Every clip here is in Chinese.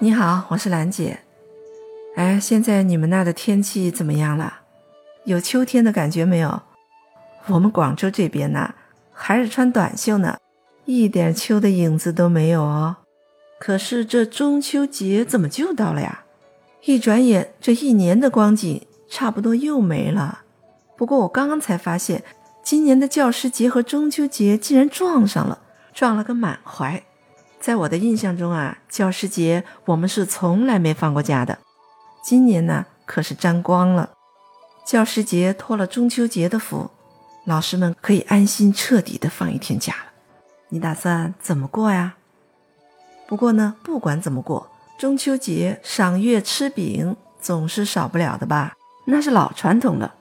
你好，我是兰姐。哎，现在你们那的天气怎么样了？有秋天的感觉没有？我们广州这边呢，还是穿短袖呢，一点秋的影子都没有哦。可是这中秋节怎么就到了呀？一转眼，这一年的光景差不多又没了。不过我刚刚才发现，今年的教师节和中秋节竟然撞上了，撞了个满怀。在我的印象中啊，教师节我们是从来没放过假的。今年呢，可是沾光了。教师节托了中秋节的福，老师们可以安心彻底的放一天假了。你打算怎么过呀？不过呢，不管怎么过，中秋节赏月吃饼总是少不了的吧？那是老传统了。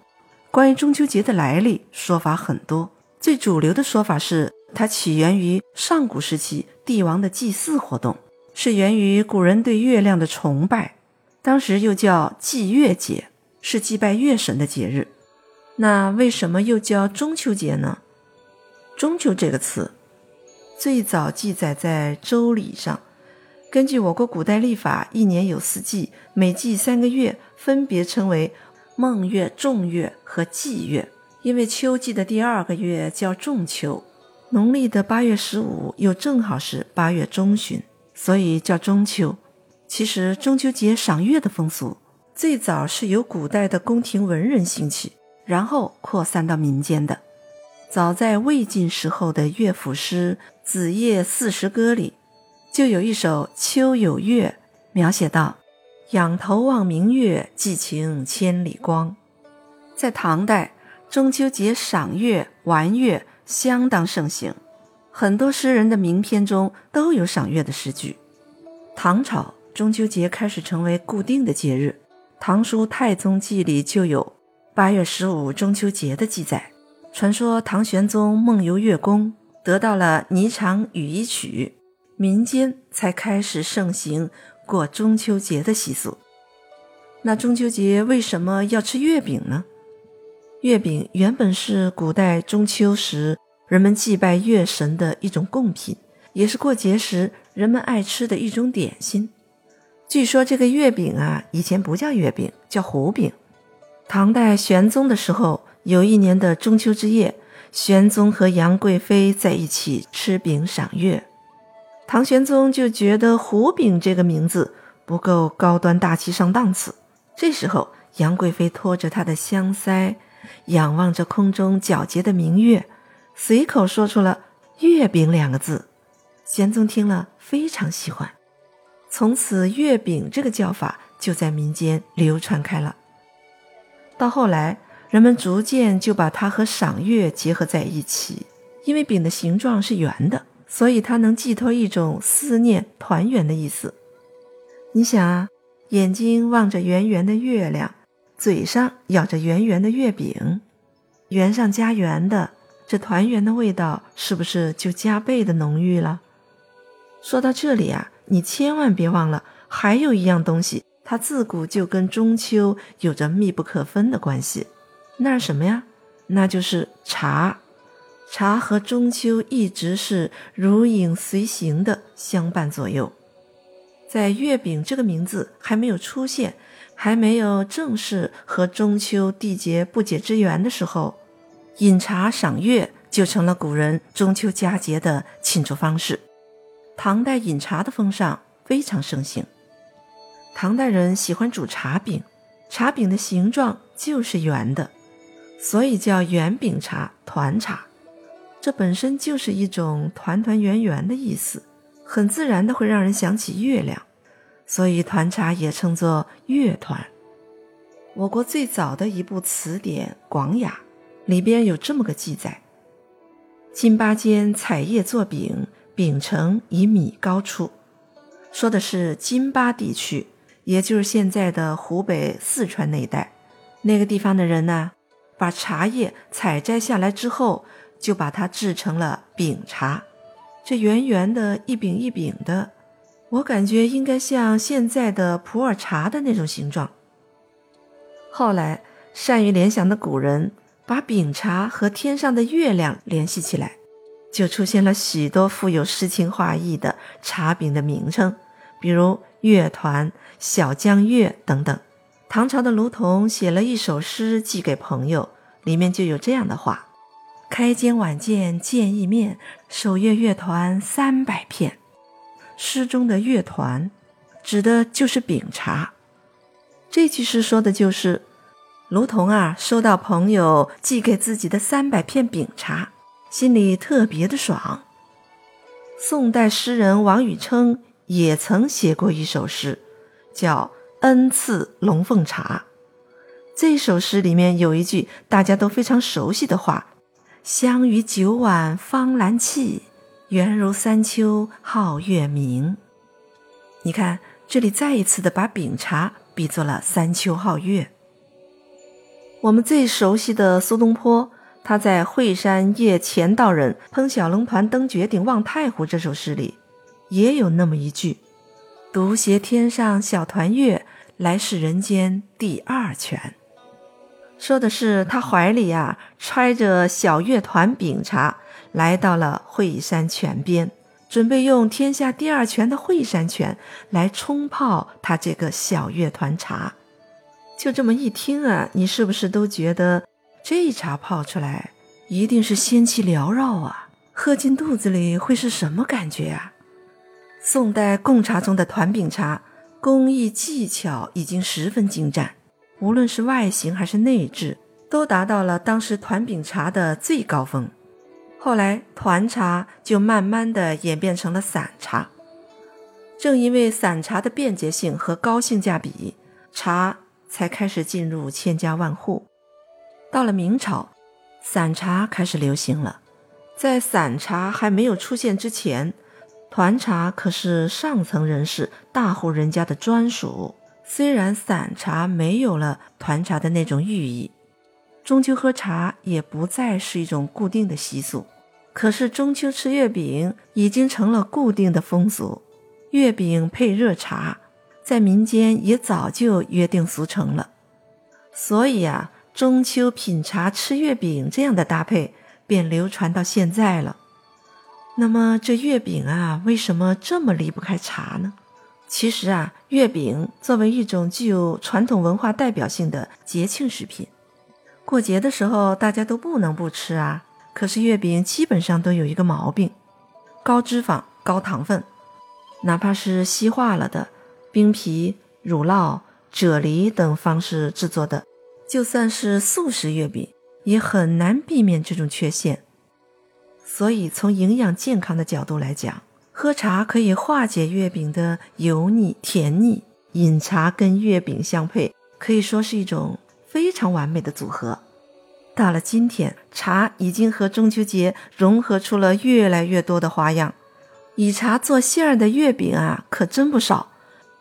关于中秋节的来历，说法很多。最主流的说法是，它起源于上古时期帝王的祭祀活动，是源于古人对月亮的崇拜。当时又叫祭月节，是祭拜月神的节日。那为什么又叫中秋节呢？中秋这个词最早记载在《周礼》上。根据我国古代历法，一年有四季，每季三个月，分别称为孟月、仲月和季月。因为秋季的第二个月叫仲秋，农历的八月十五又正好是八月中旬，所以叫中秋。其实中秋节赏月的风俗最早是由古代的宫廷文人兴起，然后扩散到民间的。早在魏晋时候的乐府诗《子夜四时歌》里，就有一首《秋有月》，描写到：“仰头望明月，寄情千里光。”在唐代，中秋节赏月、玩月相当盛行，很多诗人的名篇中都有赏月的诗句。唐朝。中秋节开始成为固定的节日，《唐书太宗记》里就有八月十五中秋节的记载。传说唐玄宗梦游月宫，得到了霓裳羽衣曲，民间才开始盛行过中秋节的习俗。那中秋节为什么要吃月饼呢？月饼原本是古代中秋时人们祭拜月神的一种贡品，也是过节时人们爱吃的一种点心。据说这个月饼啊，以前不叫月饼，叫胡饼。唐代玄宗的时候，有一年的中秋之夜，玄宗和杨贵妃在一起吃饼赏月。唐玄宗就觉得“胡饼”这个名字不够高端大气上档次。这时候，杨贵妃托着她的香腮，仰望着空中皎洁的明月，随口说出了“月饼”两个字。玄宗听了非常喜欢。从此，月饼这个叫法就在民间流传开了。到后来，人们逐渐就把它和赏月结合在一起。因为饼的形状是圆的，所以它能寄托一种思念、团圆的意思。你想啊，眼睛望着圆圆的月亮，嘴上咬着圆圆的月饼，圆上加圆的，这团圆的味道是不是就加倍的浓郁了？说到这里啊。你千万别忘了，还有一样东西，它自古就跟中秋有着密不可分的关系。那是什么呀？那就是茶。茶和中秋一直是如影随形的相伴左右。在月饼这个名字还没有出现，还没有正式和中秋缔结不解之缘的时候，饮茶赏月就成了古人中秋佳节的庆祝方式。唐代饮茶的风尚非常盛行，唐代人喜欢煮茶饼，茶饼的形状就是圆的，所以叫圆饼茶、团茶。这本身就是一种团团圆圆的意思，很自然的会让人想起月亮，所以团茶也称作月团。我国最早的一部词典《广雅》里边有这么个记载：金巴间采叶作饼。饼成以米高出，说的是金巴地区，也就是现在的湖北、四川那一带。那个地方的人呢，把茶叶采摘下来之后，就把它制成了饼茶。这圆圆的一饼一饼的，我感觉应该像现在的普洱茶的那种形状。后来，善于联想的古人把饼茶和天上的月亮联系起来。就出现了许多富有诗情画意的茶饼的名称，比如乐团、小江月等等。唐朝的卢仝写了一首诗寄给朋友，里面就有这样的话：“开间晚见见一面，守乐乐团三百片。”诗中的乐团，指的就是饼茶。这句诗说的就是卢仝啊，收到朋友寄给自己的三百片饼茶，心里特别的爽。宋代诗人王禹偁也曾写过一首诗，叫。恩赐龙凤茶，这首诗里面有一句大家都非常熟悉的话：“香于九碗方兰气，圆如三秋皓月明。”你看，这里再一次的把饼茶比作了三秋皓月。我们最熟悉的苏东坡，他在《惠山夜钱道人烹小龙团登绝顶望太湖》这首诗里，也有那么一句。独携天上小团月，来世人间第二泉。说的是他怀里呀揣着小乐团饼茶，来到了惠山泉边，准备用天下第二泉的惠山泉来冲泡他这个小乐团茶。就这么一听啊，你是不是都觉得这茶泡出来一定是仙气缭绕啊？喝进肚子里会是什么感觉啊？宋代贡茶中的团饼茶，工艺技巧已经十分精湛，无论是外形还是内质，都达到了当时团饼茶的最高峰。后来团茶就慢慢的演变成了散茶。正因为散茶的便捷性和高性价比，茶才开始进入千家万户。到了明朝，散茶开始流行了。在散茶还没有出现之前。团茶可是上层人士、大户人家的专属。虽然散茶没有了团茶的那种寓意，中秋喝茶也不再是一种固定的习俗。可是中秋吃月饼已经成了固定的风俗，月饼配热茶，在民间也早就约定俗成了。所以啊，中秋品茶吃月饼这样的搭配便流传到现在了。那么这月饼啊，为什么这么离不开茶呢？其实啊，月饼作为一种具有传统文化代表性的节庆食品，过节的时候大家都不能不吃啊。可是月饼基本上都有一个毛病：高脂肪、高糖分，哪怕是稀化了的冰皮、乳酪、啫喱等方式制作的，就算是素食月饼，也很难避免这种缺陷。所以，从营养健康的角度来讲，喝茶可以化解月饼的油腻甜腻，饮茶跟月饼相配，可以说是一种非常完美的组合。到了今天，茶已经和中秋节融合出了越来越多的花样，以茶做馅儿的月饼啊，可真不少。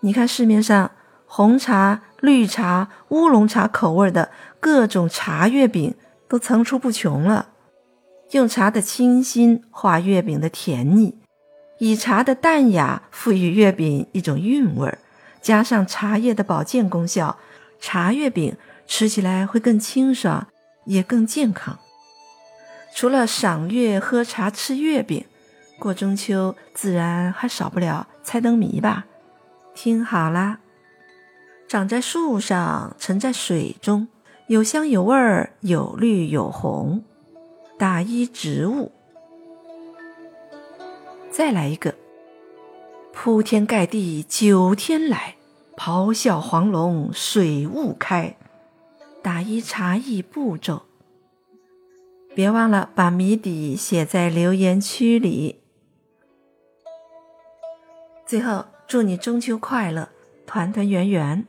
你看市面上红茶、绿茶、乌龙茶口味的各种茶月饼都层出不穷了。用茶的清新化月饼的甜腻，以茶的淡雅赋予月饼一种韵味儿，加上茶叶的保健功效，茶月饼吃起来会更清爽，也更健康。除了赏月喝茶吃月饼，过中秋自然还少不了猜灯谜吧？听好啦，长在树上，沉在水中，有香有味儿，有绿有红。打一植物，再来一个，铺天盖地九天来，咆哮黄龙水雾开。打一茶艺步骤，别忘了把谜底写在留言区里。最后，祝你中秋快乐，团团圆圆。